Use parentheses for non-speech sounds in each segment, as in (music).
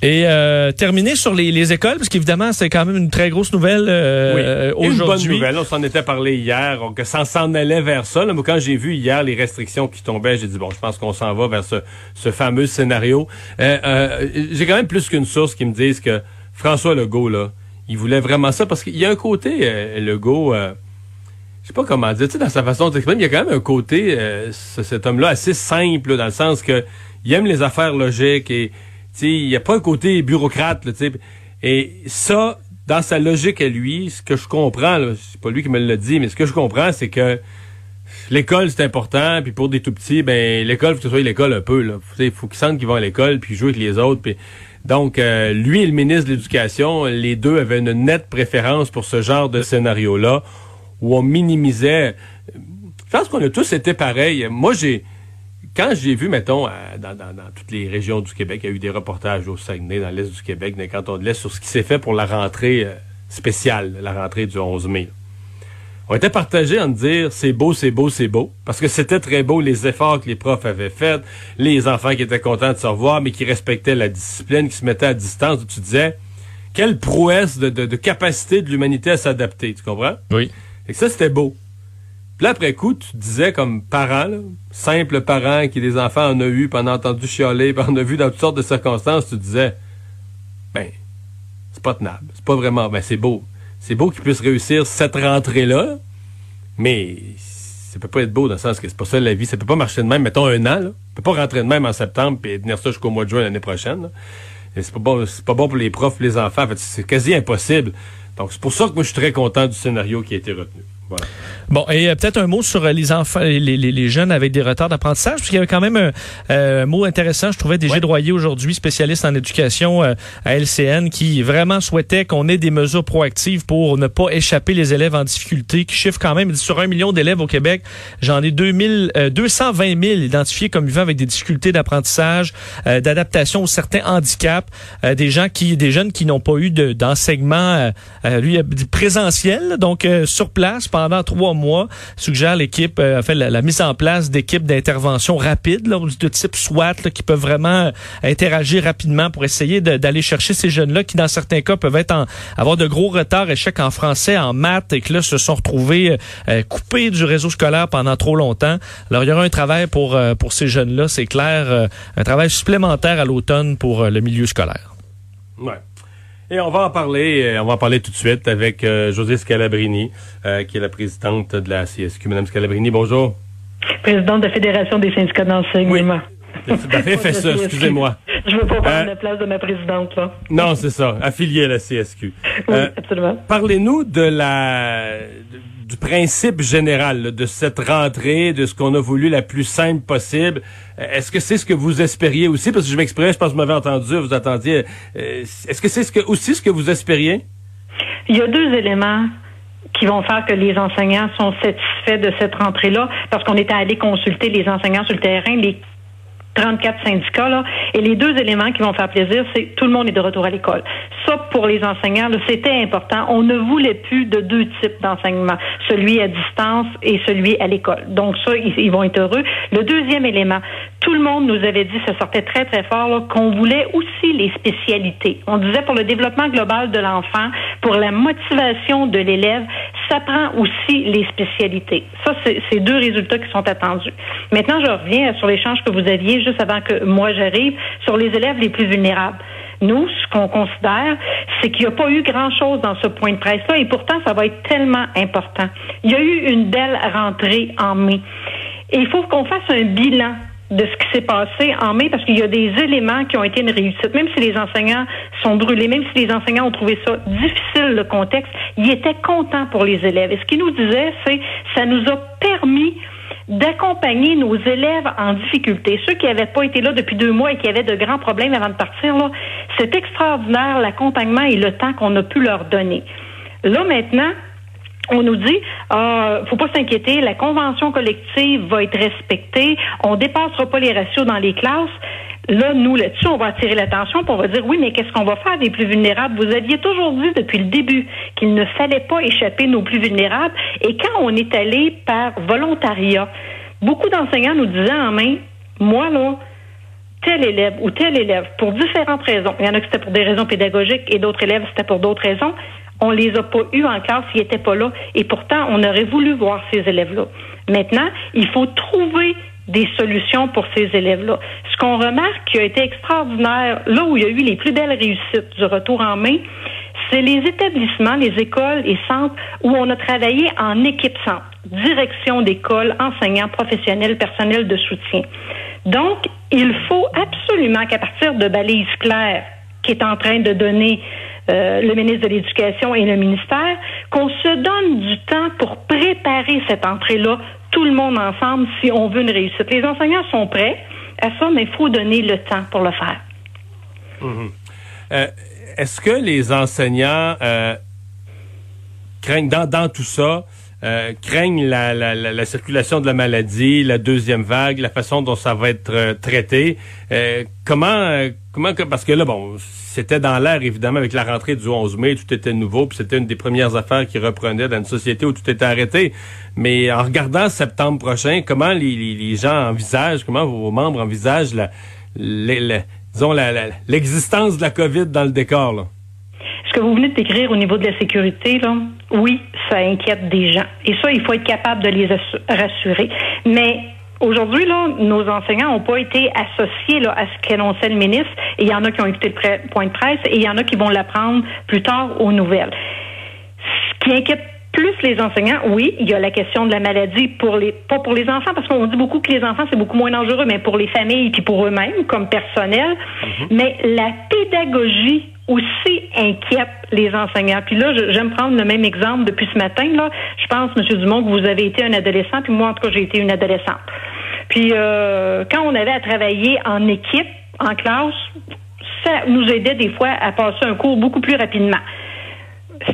Et euh, terminer sur les, les écoles, parce qu'évidemment, c'est quand même une très grosse nouvelle euh, oui. aujourd'hui. Une bonne nouvelle, on s'en était parlé hier, que ça s'en allait vers ça. Là, mais quand j'ai vu hier les restrictions qui tombaient, j'ai dit, bon, je pense qu'on s'en va vers ce, ce fameux scénario. Euh, euh, j'ai quand même plus qu'une source qui me disent que François Legault, là, il voulait vraiment ça, parce qu'il y a un côté, euh, Legault... Euh, je sais pas comment dire, tu sais, dans sa façon d'exprimer, il y a quand même un côté, euh, cet homme-là, assez simple, dans le sens que il aime les affaires logiques et il n'y a pas un côté bureaucrate. Là, et ça, dans sa logique à lui, ce que je comprends, c'est pas lui qui me l'a dit, mais ce que je comprends, c'est que l'école, c'est important, puis pour des tout petits, ben l'école, faut que ce soit l'école un peu. Il faut qu'ils sentent qu'ils vont à l'école, puis jouer avec les autres. Puis... Donc, euh, lui et le ministre de l'Éducation, les deux avaient une nette préférence pour ce genre de scénario-là, où on minimisait... Je pense qu'on a tous été pareils. Moi, j'ai quand j'ai vu, mettons, dans, toutes les régions du Québec, il y a eu des reportages au Saguenay, dans l'Est du Québec, dans les cantons de l'Est, sur ce qui s'est fait pour la rentrée euh, spéciale, la rentrée du 11 mai. On était partagés en dire c'est beau, c'est beau, c'est beau, parce que c'était très beau les efforts que les profs avaient faits, les enfants qui étaient contents de se revoir, mais qui respectaient la discipline, qui se mettaient à distance. Tu disais, quelle prouesse de, de capacité de l'humanité à s'adapter, tu comprends? Oui. Et ça, c'était beau. Puis là, après coup, tu disais comme parent, simple parent qui des enfants en a eu, puis en a entendu chialer, puis en a vu dans toutes sortes de circonstances, tu disais, ben, c'est pas tenable. C'est pas vraiment, ben, c'est beau. C'est beau qu'ils puissent réussir cette rentrée-là, mais ça peut pas être beau dans le sens que c'est pas ça la vie. Ça peut pas marcher de même, mettons un an, là. Ça peut pas rentrer de même en septembre puis tenir ça jusqu'au mois de juin l'année prochaine. C'est pas bon, c'est pas bon pour les profs, les enfants. En fait, c'est quasi impossible. Donc, c'est pour ça que moi, je suis très content du scénario qui a été retenu. Bon, et euh, peut-être un mot sur euh, les enfants, les, les, les, jeunes avec des retards d'apprentissage, parce qu'il y avait quand même un, euh, mot intéressant, je trouvais, des ouais. Droyer aujourd'hui, spécialiste en éducation à LCN, qui vraiment souhaitait qu'on ait des mesures proactives pour ne pas échapper les élèves en difficulté, qui chiffre quand même, sur un million d'élèves au Québec, j'en ai 2000, 220 000 identifiés comme vivant avec des difficultés d'apprentissage, d'adaptation aux certains handicaps, des gens qui, des jeunes qui n'ont pas eu d'enseignement, lui, présentiel, donc sur place, pendant trois mois, suggère l'équipe euh, la, mise en place d'équipes d'intervention rapide là, de type SWAT qui peuvent vraiment euh, interagir rapidement pour essayer d'aller chercher ces jeunes-là qui, dans certains cas, peuvent être en, avoir de gros retards, échecs en français, en maths et que là se sont retrouvés euh, coupés du réseau scolaire pendant trop longtemps. Alors, il y aura un travail pour, pour ces jeunes-là, c'est clair, un travail supplémentaire à l'automne pour le milieu scolaire. Et on va en parler, euh, on va en parler tout de suite avec euh, José Scalabrini, euh, qui est la présidente de la CSQ. Madame Scalabrini, bonjour. Présidente de la Fédération des syndicats d'enseignement. Oui. fait ça, excusez-moi. Je veux pas prendre la place de ma présidente, là. Non, c'est ça, affiliée à la CSQ. Oui, absolument. Parlez-nous de la du principe général de cette rentrée, de ce qu'on a voulu la plus simple possible. Est-ce que c'est ce que vous espériez aussi? Parce que je m'exprimais, je pense que vous m'avez entendu, vous attendiez. Est-ce que c'est ce que, aussi ce que vous espériez? Il y a deux éléments qui vont faire que les enseignants sont satisfaits de cette rentrée-là, parce qu'on était allé consulter les enseignants sur le terrain, 34 syndicats, là, et les deux éléments qui vont faire plaisir, c'est tout le monde est de retour à l'école. Ça, pour les enseignants, c'était important. On ne voulait plus de deux types d'enseignement, celui à distance et celui à l'école. Donc ça, ils, vont être heureux. Le deuxième élément, tout le monde nous avait dit, ça sortait très, très fort, qu'on voulait aussi les spécialités. On disait pour le développement global de l'enfant, pour la motivation de l'élève, ça prend aussi les spécialités. Ça, c'est deux résultats qui sont attendus. Maintenant, je reviens sur l'échange que vous aviez juste avant que moi j'arrive sur les élèves les plus vulnérables. Nous, ce qu'on considère, c'est qu'il n'y a pas eu grand-chose dans ce point de presse-là, et pourtant, ça va être tellement important. Il y a eu une belle rentrée en mai. Il faut qu'on fasse un bilan de ce qui s'est passé en mai parce qu'il y a des éléments qui ont été une réussite. Même si les enseignants sont brûlés, même si les enseignants ont trouvé ça difficile, le contexte, ils étaient contents pour les élèves. Et ce qu'ils nous disaient, c'est ça nous a permis d'accompagner nos élèves en difficulté, ceux qui n'avaient pas été là depuis deux mois et qui avaient de grands problèmes avant de partir. Là, c'est extraordinaire l'accompagnement et le temps qu'on a pu leur donner. Là maintenant, on nous dit, ah, faut pas s'inquiéter, la convention collective va être respectée, on dépassera pas les ratios dans les classes. Là, nous, là-dessus, on va attirer l'attention, pour on va dire, oui, mais qu'est-ce qu'on va faire des plus vulnérables? Vous aviez toujours dit depuis le début qu'il ne fallait pas échapper nos plus vulnérables. Et quand on est allé par volontariat, beaucoup d'enseignants nous disaient en main, moi, là, tel élève ou tel élève, pour différentes raisons, il y en a qui c'était pour des raisons pédagogiques et d'autres élèves c'était pour d'autres raisons, on les a pas eus en classe, ils n'étaient pas là. Et pourtant, on aurait voulu voir ces élèves-là. Maintenant, il faut trouver des solutions pour ces élèves-là. Ce qu'on remarque qui a été extraordinaire, là où il y a eu les plus belles réussites du retour en main, c'est les établissements, les écoles et centres où on a travaillé en équipe centre, direction d'école, enseignants, professionnels, personnel de soutien. Donc, il faut absolument qu'à partir de balises claires qui est en train de donner euh, le ministre de l'Éducation et le ministère, qu'on se donne du temps pour préparer cette entrée-là, tout le monde ensemble, si on veut une réussite. Les enseignants sont prêts à ça, mais il faut donner le temps pour le faire. Mhm. Euh, est-ce que les enseignants euh, craignent dans, dans tout ça, euh, craignent la, la, la, circulation de la maladie, la deuxième vague, la façon dont ça va être euh, traité. Euh, comment, comment, parce que là, bon, c'était dans l'air évidemment avec la rentrée du 11 mai, tout était nouveau, puis c'était une des premières affaires qui reprenait dans une société où tout était arrêté. Mais en regardant septembre prochain, comment les, les, gens envisagent, comment vos membres envisagent la, disons l'existence de la COVID dans le décor? Vous venez décrire au niveau de la sécurité, là, oui, ça inquiète des gens. Et ça, il faut être capable de les rassurer. Mais Aujourd'hui, là, nos enseignants n'ont pas été associés à ce qu'annonçait le ministre. Et il y en a qui ont écouté le point de presse et il y en a qui vont l'apprendre plus tard aux nouvelles. Ce qui inquiète plus les enseignants, oui, il y a la question de la maladie pour les pas pour les enfants parce qu'on dit beaucoup que les enfants c'est beaucoup moins dangereux, mais pour les familles et pour eux-mêmes comme personnel. Mm-hmm. Mais la pédagogie aussi inquiète les enseignants. Puis là, j'aime prendre le même exemple depuis ce matin. Là, je pense, M. Dumont, que vous avez été un adolescent, puis moi, en tout cas, j'ai été une adolescente. Puis euh, quand on avait à travailler en équipe, en classe, ça nous aidait des fois à passer un cours beaucoup plus rapidement.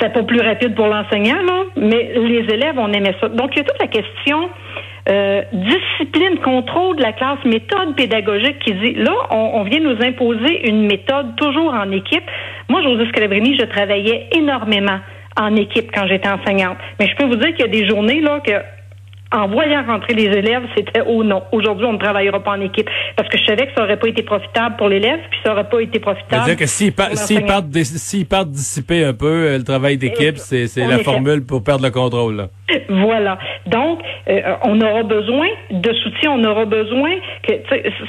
C'était pas plus rapide pour l'enseignant, là, mais les élèves, on aimait ça. Donc, il y a toute la question euh, discipline, contrôle de la classe, méthode pédagogique qui dit là, on, vient nous imposer une méthode toujours en équipe. Moi, José Scalabrini, je travaillais énormément en équipe quand j'étais enseignante. Mais je peux vous dire qu'il y a des journées là que en voyant rentrer les élèves, c'était oh non, aujourd'hui on ne travaillera pas en équipe parce que je savais que ça aurait pas été profitable pour l'élève, puis ça aurait pas été profitable. C'est-à-dire que s'ils partent, dissiper un peu euh, le travail d'équipe, c'est la formule pour perdre le contrôle. Là. (laughs) Voilà. Donc, euh, on aura besoin de soutien, on aura besoin que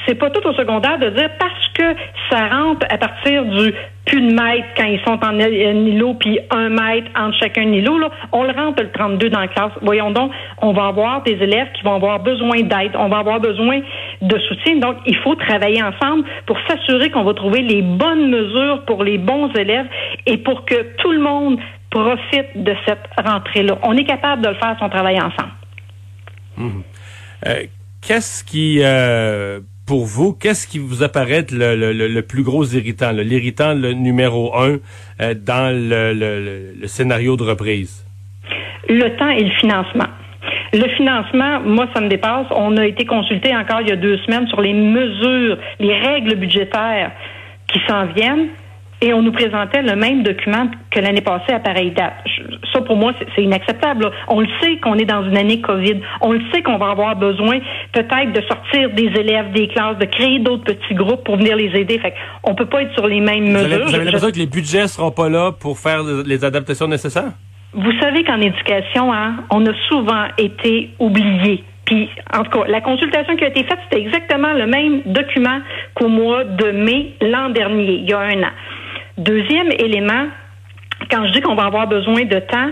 c'est pas tout au secondaire de dire parce que ça rentre à partir du plus de mètre quand ils sont en îlot, puis un mètre entre chacun îlot, là, on le rentre le 32 dans la classe. Voyons donc, on va avoir des élèves qui vont avoir besoin d'aide, on va avoir besoin de soutien. Donc, il faut travailler ensemble pour s'assurer qu'on va trouver les bonnes mesures pour les bons élèves et pour que tout le monde profite de cette rentrée-là. On est capable de le faire si on travaille ensemble. Hum. Euh, qu'est-ce qui, euh, pour vous, qu'est-ce qui vous apparaît le, plus gros irritant, l'irritant le numéro un euh, dans le, scénario de reprise? Le temps et le financement. Le financement, moi, ça me dépasse. On a été consulté encore il y a deux semaines sur les mesures, les règles budgétaires qui s'en viennent et on nous présentait le même document que l'année passée à pareille date. Ça, pour moi, c'est inacceptable. On le sait qu'on est dans une année COVID. On le sait qu'on va avoir besoin peut-être de sortir des élèves des classes, de créer d'autres petits groupes pour venir les aider. Fait on peut pas être sur les mêmes mesures. vous avez l'impression que les budgets seront pas là pour faire les adaptations nécessaires? Vous savez qu'en éducation, hein, on a souvent été oubliés. Puis, en tout cas, la consultation qui a été faite, c'était exactement le même document qu'au mois de mai l'an dernier, il y a un an. Deuxième élément, quand je dis qu'on va avoir besoin de temps,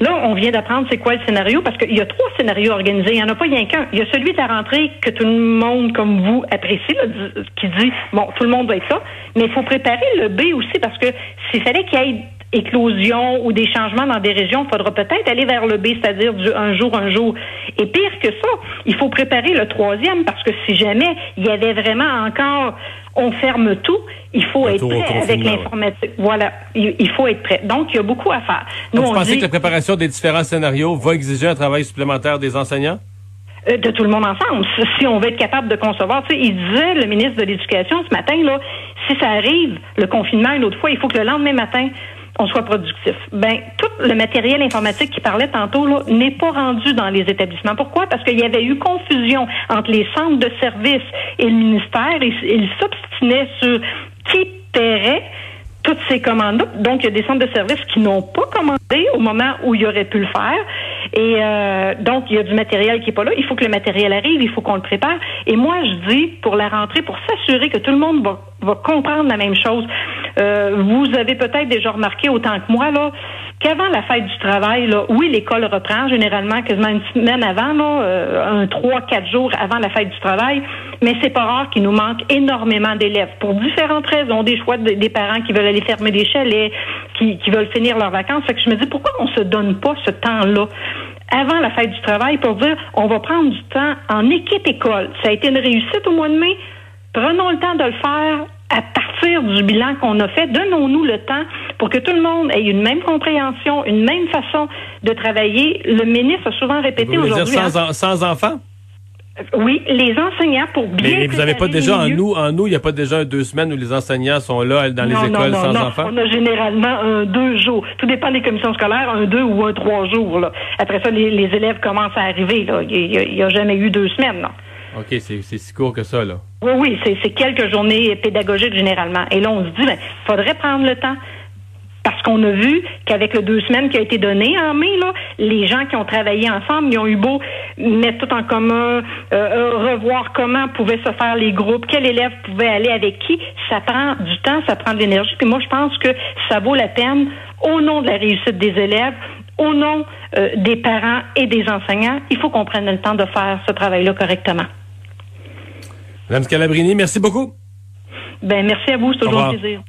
Là, on vient d'apprendre c'est quoi le scénario parce qu'il y a trois scénarios organisés. Il n'y en a pas rien qu'un. Il y a celui de la rentrée que tout le monde, comme vous, apprécie, qui dit bon, tout le monde va être ça. Mais il faut préparer le B aussi parce que s'il fallait qu'il y ait éclosion ou des changements dans des régions, il faudra peut-être aller vers le B, c'est-à-dire du un jour, un jour. Et pire que ça, il faut préparer le troisième parce que si jamais il y avait vraiment encore on ferme tout, il faut être prêt avec l'informatique. Voilà, il, faut être prêt. Donc, il y a beaucoup à faire. Nous, vous pensez que la préparation des différents scénarios va exiger un travail supplémentaire des enseignants? Euh, de tout le monde ensemble. Si on veut être capable de concevoir, tu sais, il disait, le ministre de l'Éducation ce matin, là, si ça arrive, le confinement une autre fois, il faut que le lendemain matin, on soit productif. Ben, tout le matériel informatique qui parlait tantôt là n'est pas rendu dans les établissements. Pourquoi? Parce qu'il y avait eu confusion entre les centres de services et le ministère et ils s'obstinaient sur qui paierait toutes ces commandes-là. Donc, il y a des centres de services qui n'ont pas commandé au moment où il aurait pu le faire. Et euh, donc, il y a du matériel qui n'est pas là. Il faut que le matériel arrive, il faut qu'on le prépare. Et moi, je dis, pour la rentrée, pour s'assurer que tout le monde va, va comprendre la même chose, euh, vous avez peut-être déjà remarqué autant que moi, là, qu'avant la fête du travail, là, oui, l'école reprend généralement quasiment une semaine avant, là, euh, un trois, quatre jours avant la fête du travail, mais c'est pas rare qu'il nous manque énormément d'élèves pour différentes raisons, des choix des parents qui veulent aller fermer des chalets, qui, qui veulent finir leurs vacances. Fait que je me dis pourquoi on se donne pas ce temps-là? Avant la fête du travail pour dire on va prendre du temps en équipe école. Ça a été une réussite au mois de mai. Prenons le temps de le faire à partir du bilan qu'on a fait, donnons-nous le temps pour que tout le monde ait une même compréhension, une même façon de travailler. Le ministre a souvent répété aujourd'hui. Sans, hein, sans enfants? Oui, les enseignants pour bien. Mais, vous n'avez pas déjà en nous, en nous, il n'y a pas déjà deux semaines où les enseignants sont là dans les écoles sans enfants? On a généralement un deux jours. Tout dépend des commissions scolaires, un deux ou un trois jours. Là. Après ça, les, élèves commencent à arriver. Là. Il n'y a, jamais eu deux semaines. Non. OK, c'est si court que ça, là. Oui, oui, c'est quelques journées pédagogiques généralement. Et là, on se dit, ben, faudrait prendre le temps. Parce qu'on a vu qu'avec le deux semaines qui a été donné en mai, là, les gens qui ont travaillé ensemble, ils ont eu beau mettre tout en commun, euh, euh, revoir comment pouvaient se faire les groupes, quel élève pouvait aller avec qui. Ça prend du temps, ça prend de l'énergie. Puis moi, je pense que ça vaut la peine, au nom de la réussite des élèves, au nom euh, des parents et des enseignants, il faut qu'on prenne le temps de faire ce travail-là correctement. Madame Scalabrini, merci beaucoup. Ben, merci à vous, c'est toujours un plaisir.